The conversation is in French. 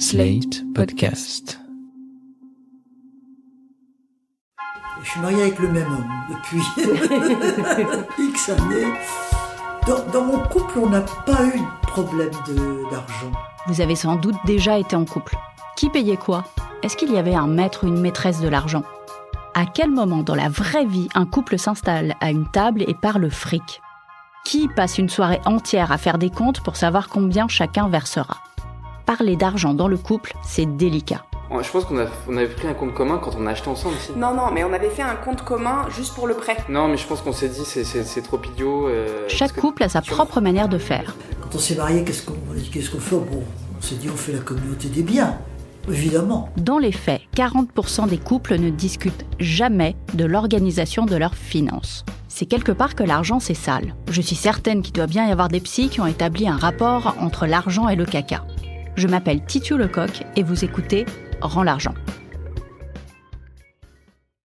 Slate Podcast. Je suis marié avec le même homme depuis X années. Dans, dans mon couple, on n'a pas eu de problème d'argent. Vous avez sans doute déjà été en couple. Qui payait quoi? Est-ce qu'il y avait un maître ou une maîtresse de l'argent? À quel moment dans la vraie vie un couple s'installe à une table et parle fric? Qui passe une soirée entière à faire des comptes pour savoir combien chacun versera? Parler d'argent dans le couple, c'est délicat. Je pense qu'on on avait pris un compte commun quand on a acheté ensemble aussi. Non, non, mais on avait fait un compte commun juste pour le prêt. Non, mais je pense qu'on s'est dit c'est, c'est, c'est trop idiot. euh, Chaque que- couple a sa vois, propre manière de faire. Quand on s'est marié, qu'est-ce qu'on on a dit, qu'est-ce qu'on fait? Bon, on s'est dit on fait la communauté des biens, évidemment. Dans les faits, 40% des couples ne discutent jamais de l'organisation de leurs finances. C'est quelque part que l'argent c'est sale. Je suis certaine qu'il doit bien y avoir des psys qui ont établi un rapport entre l'argent et le caca. Je m'appelle Titu Lecoq et vous écoutez Rends l'argent.